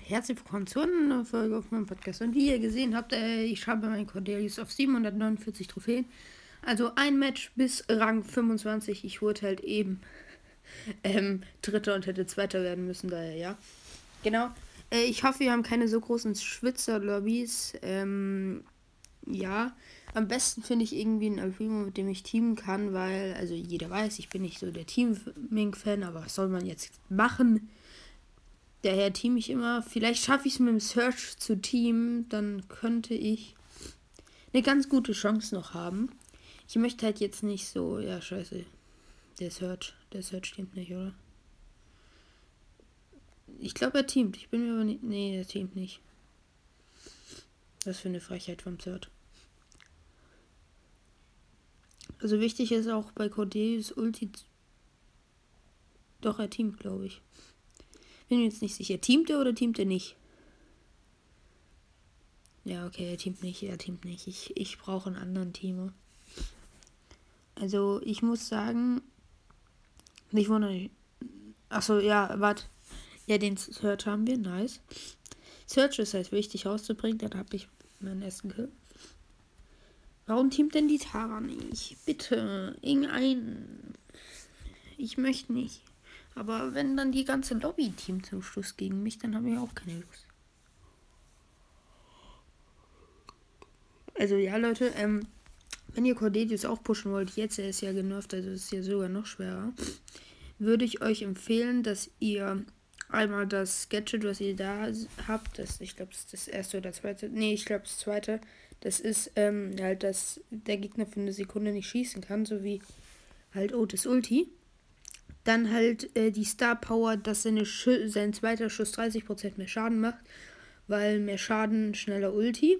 herzlich willkommen zu einer Folge auf meinem Podcast. Und wie ihr gesehen habt, äh, ich habe meinen Cordelius auf 749 Trophäen. Also ein Match bis Rang 25. Ich wurde halt eben ähm, Dritter und hätte Zweiter werden müssen, daher ja. Genau. Äh, ich hoffe, wir haben keine so großen Schwitzer-Lobbys. Ähm, ja, am besten finde ich irgendwie einen Alprimo, mit dem ich teamen kann, weil, also jeder weiß, ich bin nicht so der Teaming-Fan, aber was soll man jetzt machen? Daher team ich immer. Vielleicht schaffe ich es mit dem Search zu teamen. Dann könnte ich eine ganz gute Chance noch haben. Ich möchte halt jetzt nicht so. Ja, scheiße. Der Search. Der Search stimmt nicht, oder? Ich glaube, er teamt. Ich bin mir aber nicht. Nee, er teamt nicht. Was für eine Frechheit vom Search. Also wichtig ist auch bei Cordelius Ulti. Doch, er teamt, glaube ich. Bin mir jetzt nicht sicher. Teamt er oder teamt er nicht? Ja, okay, er teamt nicht, er teamt nicht. Ich, ich brauche einen anderen Teamer. Also, ich muss sagen, nicht wundern. Achso, ja, warte. Ja, den Search haben wir, nice. Search ist halt wichtig rauszubringen, dann habe ich meinen ersten Kill. Warum teamt denn die Tara nicht? Bitte, irgendein. Ich möchte nicht. Aber wenn dann die ganze Lobby-Team zum Schluss gegen mich, dann habe ich auch keine Lust. Also ja, Leute, ähm, wenn ihr Cordelius auch pushen wollt, jetzt er ist ja genervt, also ist ja sogar noch schwerer, würde ich euch empfehlen, dass ihr einmal das Gadget, was ihr da habt, das, ich glaube, das ist das erste oder zweite, nee, ich glaube, das zweite, das ist ähm, halt, dass der Gegner für eine Sekunde nicht schießen kann, so wie halt Otis Ulti. Dann halt äh, die Star Power, dass seine sein zweiter Schuss 30% mehr Schaden macht, weil mehr Schaden, schneller Ulti.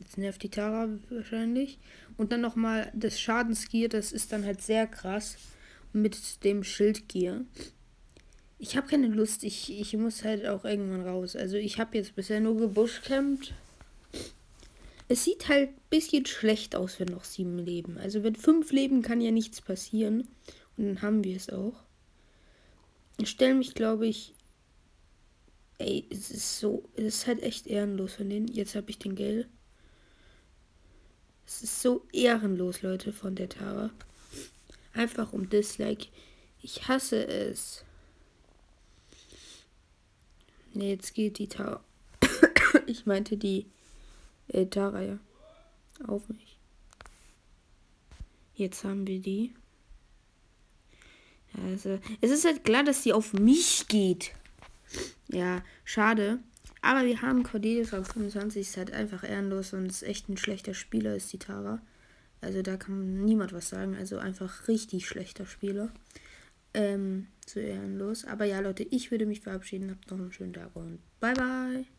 Jetzt nervt die Tara wahrscheinlich. Und dann nochmal das Schadensgear, das ist dann halt sehr krass mit dem Schildgear. Ich habe keine Lust, ich, ich muss halt auch irgendwann raus. Also ich habe jetzt bisher nur gebushcampt. Es sieht halt ein bisschen schlecht aus, wenn noch sieben leben. Also wenn fünf leben, kann ja nichts passieren. Und dann haben wir es auch. Ich stelle mich, glaube ich. Ey, es ist so. Es ist halt echt ehrenlos von denen. Jetzt habe ich den Geld. Es ist so ehrenlos, Leute, von der Tara. Einfach um Dislike. Ich hasse es. Ne, jetzt geht die Tara. ich meinte die äh, Tara ja. Auf mich. Jetzt haben wir die. Also, es ist halt klar, dass sie auf mich geht. Ja, schade. Aber wir haben Cordelius auf 25, ist halt einfach ehrenlos und ist echt ein schlechter Spieler, ist die Tara. Also da kann niemand was sagen. Also einfach richtig schlechter Spieler. Ähm, so ehrenlos. Aber ja, Leute, ich würde mich verabschieden. Habt noch einen schönen Tag und bye bye.